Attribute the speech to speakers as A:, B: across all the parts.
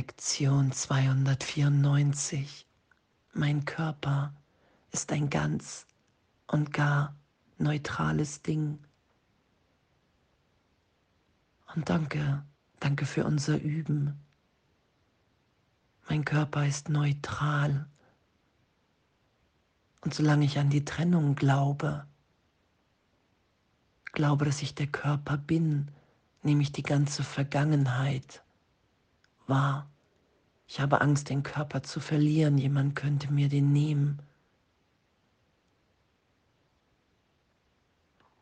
A: Lektion 294. Mein Körper ist ein ganz und gar neutrales Ding. Und danke, danke für unser Üben. Mein Körper ist neutral. Und solange ich an die Trennung glaube, glaube, dass ich der Körper bin, nehme ich die ganze Vergangenheit wahr. Ich habe Angst, den Körper zu verlieren. Jemand könnte mir den nehmen.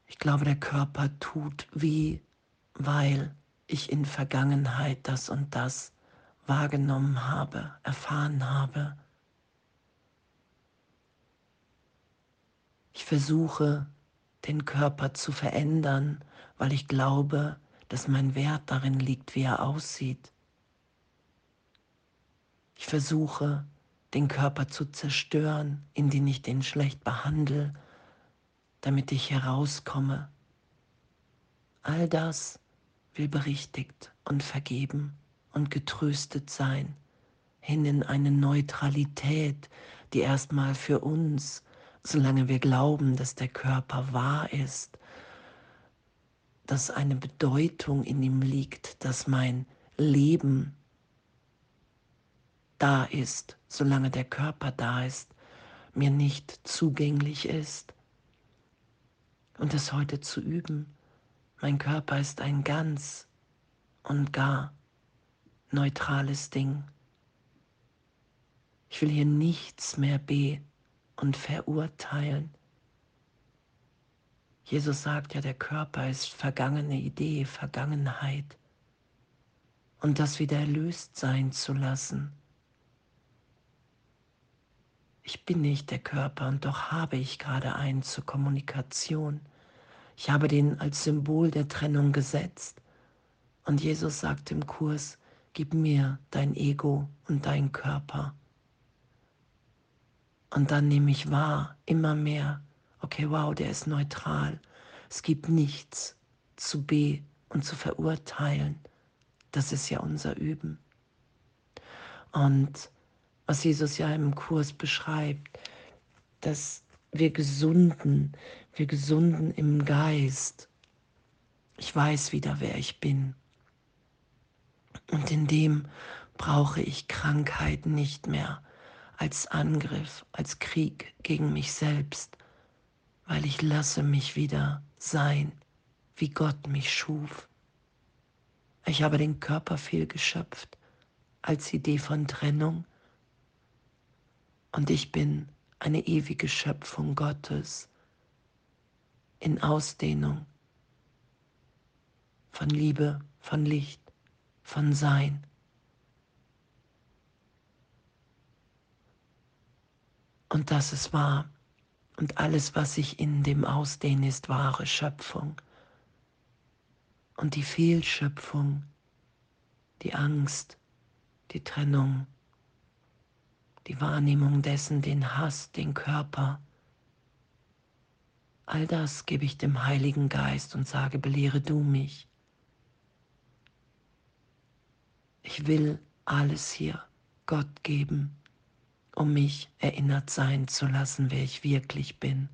A: Ich glaube, der Körper tut wie, weil ich in Vergangenheit das und das wahrgenommen habe, erfahren habe. Ich versuche, den Körper zu verändern, weil ich glaube, dass mein Wert darin liegt, wie er aussieht. Ich versuche, den Körper zu zerstören, indem ich den schlecht behandle, damit ich herauskomme. All das will berichtigt und vergeben und getröstet sein, hin in eine Neutralität, die erstmal für uns, solange wir glauben, dass der Körper wahr ist, dass eine Bedeutung in ihm liegt, dass mein Leben da ist, solange der Körper da ist, mir nicht zugänglich ist. Und es heute zu üben, mein Körper ist ein ganz und gar neutrales Ding. Ich will hier nichts mehr be und verurteilen. Jesus sagt ja, der Körper ist vergangene Idee, Vergangenheit. Und das wieder erlöst sein zu lassen. Ich bin nicht der Körper und doch habe ich gerade einen zur Kommunikation. Ich habe den als Symbol der Trennung gesetzt. Und Jesus sagt im Kurs, gib mir dein Ego und dein Körper. Und dann nehme ich wahr, immer mehr, okay, wow, der ist neutral. Es gibt nichts zu be und zu verurteilen. Das ist ja unser Üben. Und was Jesus ja im Kurs beschreibt, dass wir gesunden, wir gesunden im Geist. Ich weiß wieder, wer ich bin. Und in dem brauche ich Krankheit nicht mehr als Angriff, als Krieg gegen mich selbst, weil ich lasse mich wieder sein, wie Gott mich schuf. Ich habe den Körper fehlgeschöpft als Idee von Trennung und ich bin eine ewige Schöpfung Gottes in Ausdehnung von Liebe, von Licht, von Sein. Und das ist wahr. Und alles, was sich in dem ausdehnt, ist wahre Schöpfung. Und die Fehlschöpfung, die Angst, die Trennung, die Wahrnehmung dessen, den Hass, den Körper, all das gebe ich dem Heiligen Geist und sage, belehre du mich. Ich will alles hier Gott geben um mich erinnert sein zu lassen, wer ich wirklich bin.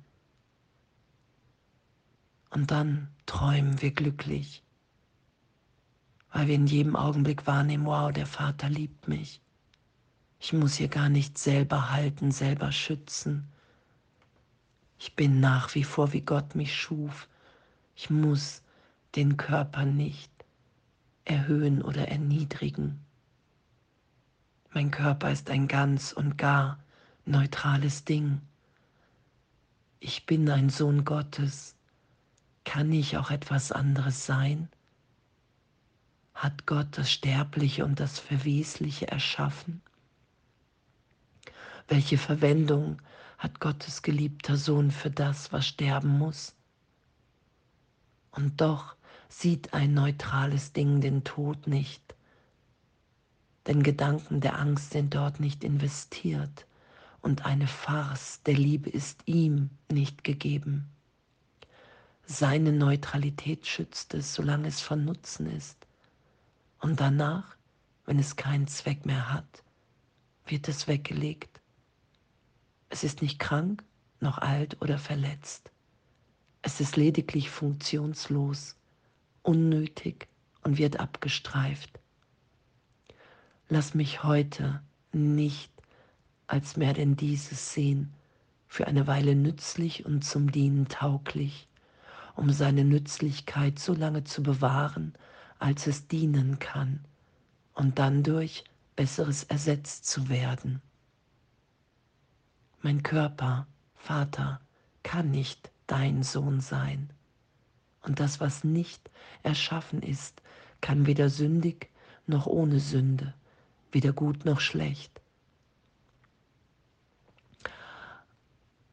A: Und dann träumen wir glücklich, weil wir in jedem Augenblick wahrnehmen, wow, der Vater liebt mich. Ich muss hier gar nicht selber halten, selber schützen. Ich bin nach wie vor, wie Gott mich schuf. Ich muss den Körper nicht erhöhen oder erniedrigen. Mein Körper ist ein ganz und gar neutrales Ding. Ich bin ein Sohn Gottes. Kann ich auch etwas anderes sein? Hat Gott das Sterbliche und das Verwesliche erschaffen? Welche Verwendung hat Gottes geliebter Sohn für das, was sterben muss? Und doch sieht ein neutrales Ding den Tod nicht denn Gedanken der Angst sind dort nicht investiert und eine Farce der Liebe ist ihm nicht gegeben. Seine Neutralität schützt es, solange es von Nutzen ist. Und danach wenn es keinen Zweck mehr hat, wird es weggelegt. Es ist nicht krank, noch alt oder verletzt. Es ist lediglich funktionslos, unnötig und wird abgestreift. Lass mich heute nicht als mehr denn dieses sehen, für eine Weile nützlich und zum Dienen tauglich, um seine Nützlichkeit so lange zu bewahren, als es dienen kann, und dann durch Besseres ersetzt zu werden. Mein Körper, Vater, kann nicht dein Sohn sein. Und das, was nicht erschaffen ist, kann weder sündig noch ohne Sünde, weder gut noch schlecht.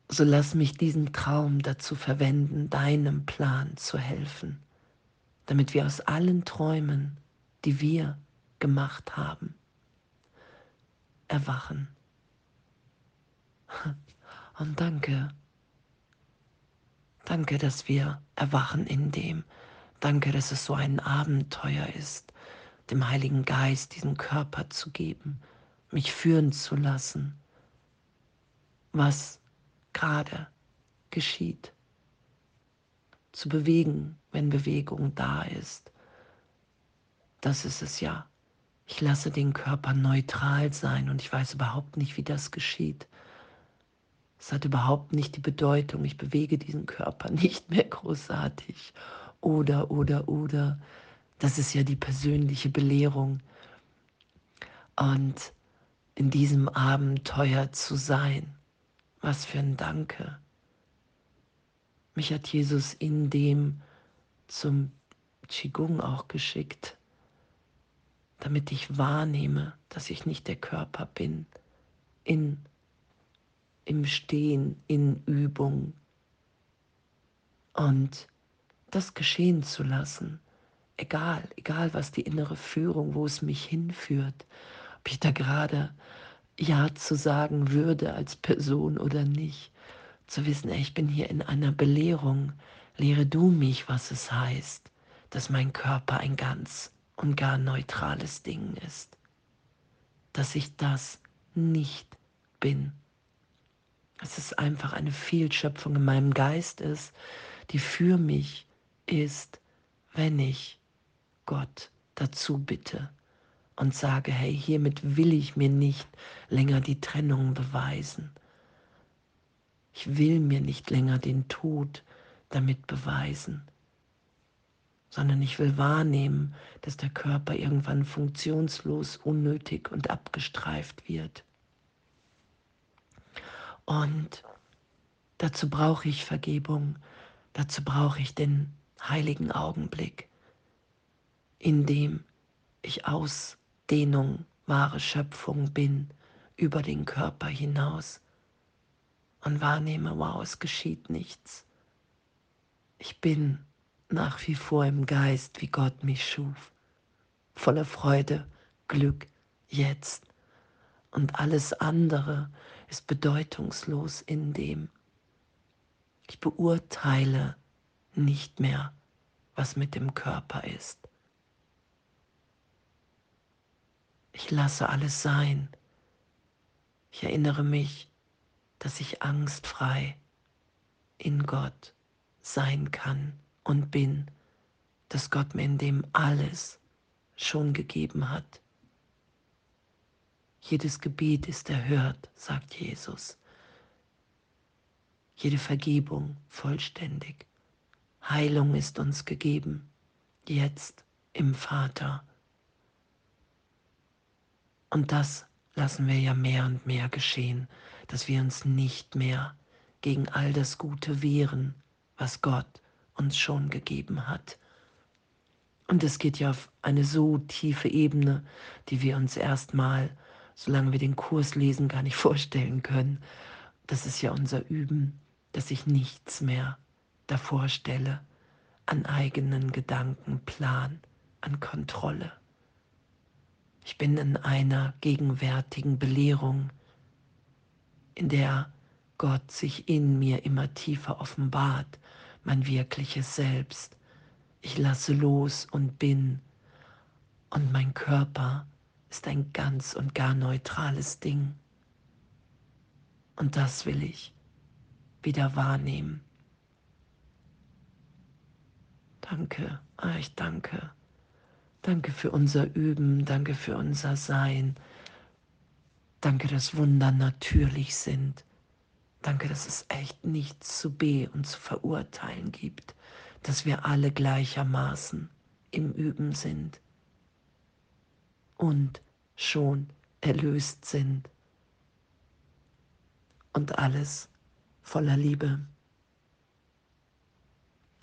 A: So lass mich diesen Traum dazu verwenden, deinem Plan zu helfen, damit wir aus allen Träumen, die wir gemacht haben, erwachen. Und danke, danke, dass wir erwachen in dem. Danke, dass es so ein Abenteuer ist, dem Heiligen Geist diesen Körper zu geben, mich führen zu lassen, was gerade geschieht. Zu bewegen, wenn Bewegung da ist. Das ist es ja. Ich lasse den Körper neutral sein und ich weiß überhaupt nicht, wie das geschieht. Es hat überhaupt nicht die Bedeutung, ich bewege diesen Körper nicht mehr großartig. Oder, oder, oder. Das ist ja die persönliche Belehrung. Und in diesem Abenteuer zu sein, was für ein Danke. Mich hat Jesus in dem zum Qigong auch geschickt, damit ich wahrnehme, dass ich nicht der Körper bin, in, im Stehen, in Übung. Und das geschehen zu lassen, egal, egal was die innere Führung, wo es mich hinführt, ob ich da gerade ja zu sagen würde als Person oder nicht. Zu wissen, ey, ich bin hier in einer Belehrung. Lehre du mich, was es heißt, dass mein Körper ein ganz und gar neutrales Ding ist. Dass ich das nicht bin. Dass es einfach eine Fehlschöpfung in meinem Geist ist, die für mich ist, wenn ich Gott dazu bitte und sage, hey, hiermit will ich mir nicht länger die Trennung beweisen. Ich will mir nicht länger den Tod damit beweisen, sondern ich will wahrnehmen, dass der Körper irgendwann funktionslos, unnötig und abgestreift wird. Und dazu brauche ich Vergebung, dazu brauche ich den heiligen Augenblick, in dem ich aus Dehnung, wahre Schöpfung bin, über den Körper hinaus und wahrnehme, wow, es geschieht nichts. Ich bin nach wie vor im Geist, wie Gott mich schuf, voller Freude, Glück, jetzt. Und alles andere ist bedeutungslos in dem. Ich beurteile nicht mehr, was mit dem Körper ist. Ich lasse alles sein. Ich erinnere mich, dass ich angstfrei in Gott sein kann und bin, dass Gott mir in dem alles schon gegeben hat. Jedes Gebet ist erhört, sagt Jesus. Jede Vergebung vollständig. Heilung ist uns gegeben, jetzt im Vater. Und das lassen wir ja mehr und mehr geschehen, dass wir uns nicht mehr gegen all das Gute wehren, was Gott uns schon gegeben hat. Und es geht ja auf eine so tiefe Ebene, die wir uns erstmal, solange wir den Kurs lesen, gar nicht vorstellen können. Das ist ja unser Üben, dass ich nichts mehr davor stelle an eigenen Gedanken, Plan, an Kontrolle. Ich bin in einer gegenwärtigen Belehrung, in der Gott sich in mir immer tiefer offenbart, mein wirkliches Selbst. Ich lasse los und bin und mein Körper ist ein ganz und gar neutrales Ding. Und das will ich wieder wahrnehmen. Danke, ah, ich danke. Danke für unser Üben, danke für unser Sein. Danke, dass Wunder natürlich sind. Danke, dass es echt nichts zu be und zu verurteilen gibt, dass wir alle gleichermaßen im Üben sind und schon erlöst sind und alles voller Liebe.